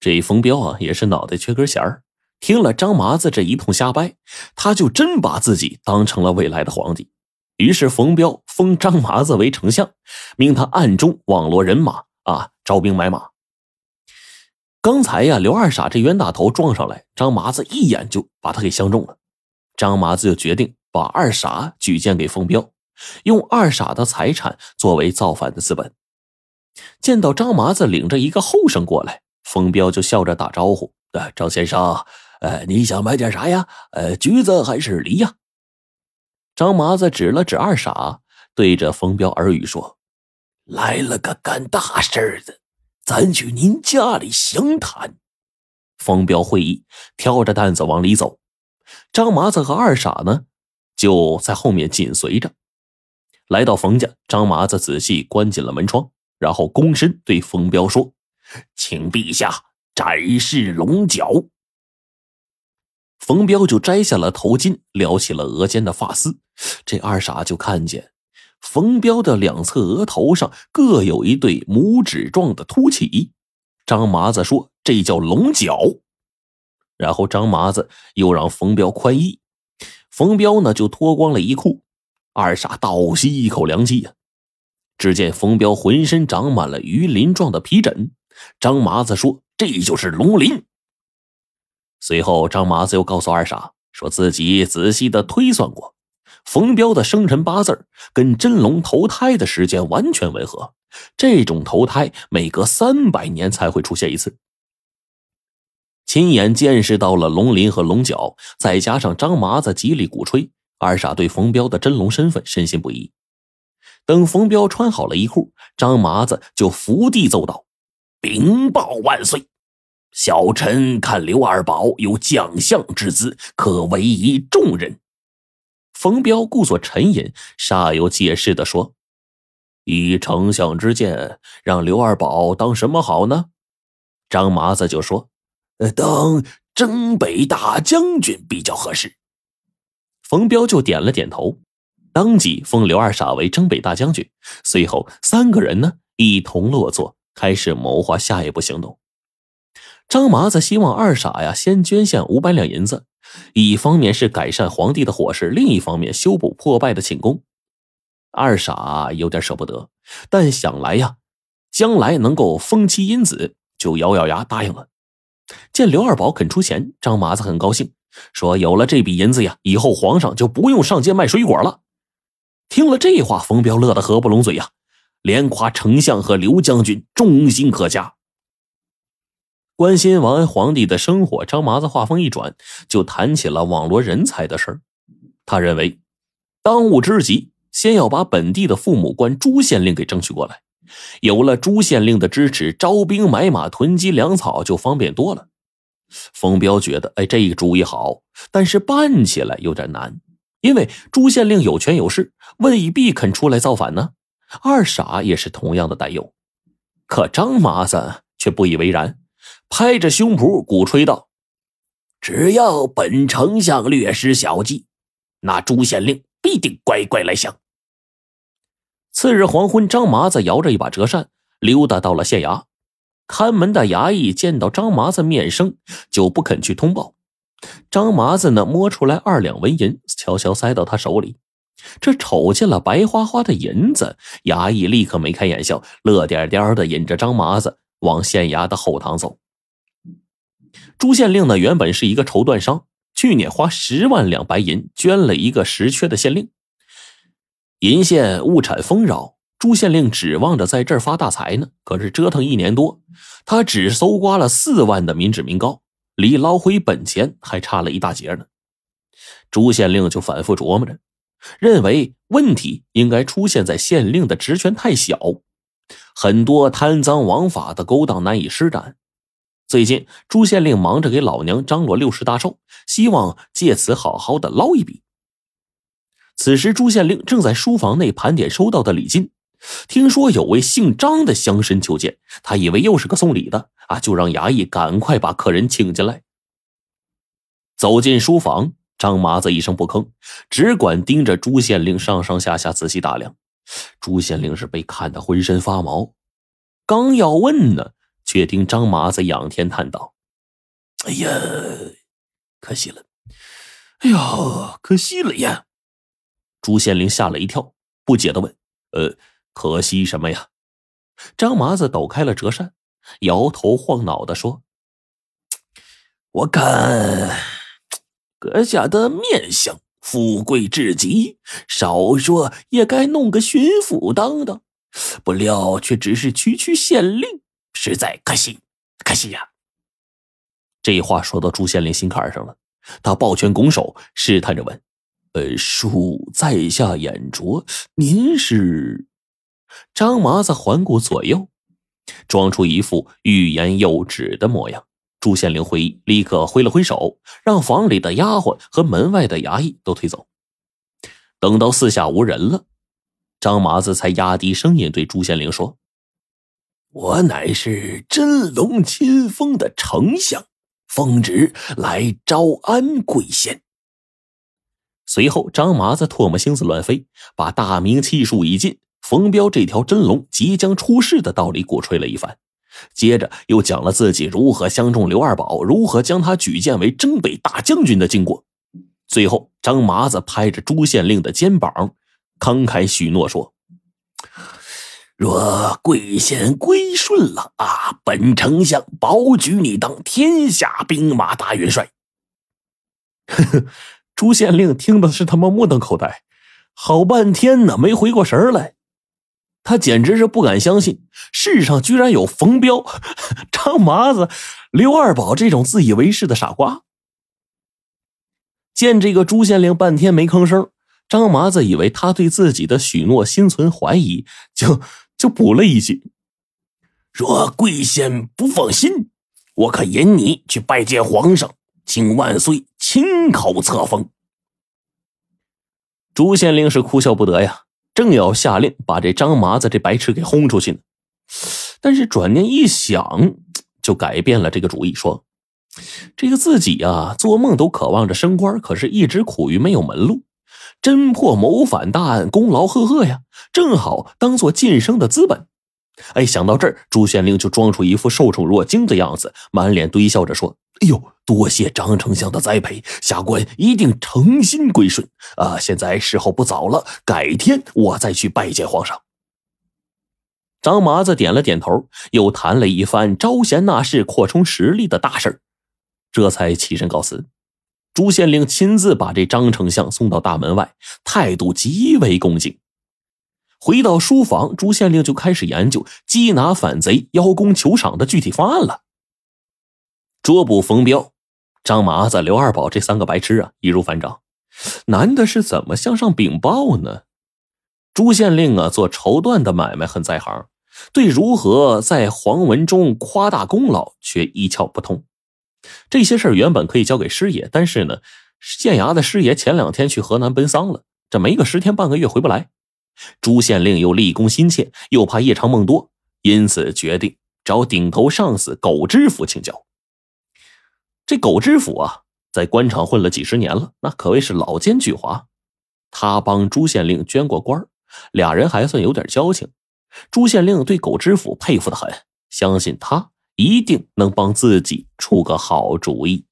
这冯彪啊，也是脑袋缺根弦儿。听了张麻子这一通瞎掰，他就真把自己当成了未来的皇帝。于是冯彪封张麻子为丞相，命他暗中网罗人马啊，招兵买马。刚才呀，刘二傻这冤大头撞上来，张麻子一眼就把他给相中了。张麻子就决定把二傻举荐给冯彪，用二傻的财产作为造反的资本。见到张麻子领着一个后生过来，冯彪就笑着打招呼：“呃，张先生，呃，你想买点啥呀？呃，橘子还是梨呀？”张麻子指了指二傻，对着冯彪耳语说：“来了个干大事的，咱去您家里详谈。”冯彪会意，挑着担子往里走。张麻子和二傻呢，就在后面紧随着。来到冯家，张麻子仔细关紧了门窗，然后躬身对冯彪说：“请陛下展示龙角。”冯彪就摘下了头巾，撩起了额间的发丝。这二傻就看见冯彪的两侧额头上各有一对拇指状的凸起。张麻子说：“这叫龙角。”然后张麻子又让冯彪宽衣，冯彪呢就脱光了衣裤。二傻倒吸一口凉气呀！只见冯彪浑身长满了鱼鳞状的皮疹。张麻子说：“这就是龙鳞。”随后，张麻子又告诉二傻，说自己仔细的推算过，冯彪的生辰八字跟真龙投胎的时间完全吻合，这种投胎每隔三百年才会出现一次。亲眼见识到了龙鳞和龙角，再加上张麻子极力鼓吹，二傻对冯彪的真龙身份深信不疑。等冯彪穿好了衣裤，张麻子就伏地奏道：“禀报万岁！”小臣看刘二宝有将相之姿，可委以重任。冯彪故作沉吟，煞有介事的说：“以丞相之见，让刘二宝当什么好呢？”张麻子就说：“呃，当征北大将军比较合适。”冯彪就点了点头，当即封刘二傻为征北大将军。随后，三个人呢一同落座，开始谋划下一步行动。张麻子希望二傻呀先捐献五百两银子，一方面是改善皇帝的伙食，另一方面修补破败的寝宫。二傻有点舍不得，但想来呀，将来能够封妻荫子，就咬咬牙答应了。见刘二宝肯出钱，张麻子很高兴，说有了这笔银子呀，以后皇上就不用上街卖水果了。听了这话，冯彪乐得合不拢嘴呀，连夸丞相和刘将军忠心可嘉。关心王安皇帝的生活，张麻子话锋一转，就谈起了网罗人才的事儿。他认为，当务之急，先要把本地的父母官朱县令给争取过来。有了朱县令的支持，招兵买马、囤积粮草就方便多了。冯彪觉得，哎，这个主意好，但是办起来有点难，因为朱县令有权有势，未必肯出来造反呢。二傻也是同样的担忧，可张麻子却不以为然。拍着胸脯鼓吹道：“只要本丞相略施小计，那朱县令必定乖乖来降。”次日黄昏，张麻子摇着一把折扇，溜达到了县衙。看门的衙役见到张麻子面生，就不肯去通报。张麻子呢，摸出来二两纹银，悄悄塞到他手里。这瞅见了白花花的银子，衙役立刻眉开眼笑，乐颠颠的引着张麻子往县衙的后堂走。朱县令呢，原本是一个绸缎商，去年花十万两白银捐了一个实缺的县令。银县物产丰饶，朱县令指望着在这儿发大财呢。可是折腾一年多，他只搜刮了四万的民脂民膏，离捞回本钱还差了一大截呢。朱县令就反复琢磨着，认为问题应该出现在县令的职权太小，很多贪赃枉法的勾当难以施展。最近，朱县令忙着给老娘张罗六十大寿，希望借此好好的捞一笔。此时，朱县令正在书房内盘点收到的礼金，听说有位姓张的乡绅求见，他以为又是个送礼的啊，就让衙役赶快把客人请进来。走进书房，张麻子一声不吭，只管盯着朱县令上上下下仔细打量。朱县令是被看得浑身发毛，刚要问呢。却听张麻子仰天叹道：“哎呀，可惜了！哎呀，可惜了呀！”朱县令吓了一跳，不解的问：“呃，可惜什么呀？”张麻子抖开了折扇，摇头晃脑的说：“我看阁下的面相富贵至极，少说也该弄个巡抚当当，不料却只是区区县令，实在可惜，可惜呀！”这话说到朱县令心坎上了，他抱拳拱手，试探着问：“呃，恕在下眼拙，您是？”张麻子环顾左右，装出一副欲言又止的模样。朱县令会意，立刻挥了挥手，让房里的丫鬟和门外的衙役都退走。等到四下无人了，张麻子才压低声音对朱县令说：“我乃是真龙亲封的丞相，奉旨来招安贵县。”随后，张麻子唾沫星子乱飞，把大明气数已尽。冯彪这条真龙即将出世的道理鼓吹了一番，接着又讲了自己如何相中刘二宝，如何将他举荐为征北大将军的经过。最后，张麻子拍着朱县令的肩膀，慷慨许诺说：“若贵县归顺了啊，本丞相保举你当天下兵马大元帅。”呵呵，朱县令听的是他妈目瞪口呆，好半天呢，没回过神来。他简直是不敢相信，世上居然有冯彪、张麻子、刘二宝这种自以为是的傻瓜。见这个朱县令半天没吭声，张麻子以为他对自己的许诺心存怀疑，就就补了一句：“若贵县不放心，我可引你去拜见皇上，请万岁亲口册封。”朱县令是哭笑不得呀。正要下令把这张麻子这白痴给轰出去呢，但是转念一想，就改变了这个主意，说：“这个自己啊，做梦都渴望着升官，可是一直苦于没有门路。侦破谋反大案，功劳赫赫呀，正好当做晋升的资本。”哎，想到这儿，朱县令就装出一副受宠若惊的样子，满脸堆笑着说。哎呦，多谢张丞相的栽培，下官一定诚心归顺啊！现在时候不早了，改天我再去拜见皇上。张麻子点了点头，又谈了一番招贤纳士、扩充实力的大事这才起身告辞。朱县令亲自把这张丞相送到大门外，态度极为恭敬。回到书房，朱县令就开始研究缉拿反贼、邀功求赏的具体方案了。捉捕冯彪、张麻子、刘二宝这三个白痴啊，易如反掌。男的是怎么向上禀报呢？朱县令啊，做绸缎的买卖很在行，对如何在黄文中夸大功劳却一窍不通。这些事儿原本可以交给师爷，但是呢，县衙的师爷前两天去河南奔丧了，这没个十天半个月回不来。朱县令又立功心切，又怕夜长梦多，因此决定找顶头上司苟知府请教。这狗知府啊，在官场混了几十年了，那可谓是老奸巨猾。他帮朱县令捐过官，俩人还算有点交情。朱县令对狗知府佩服的很，相信他一定能帮自己出个好主意。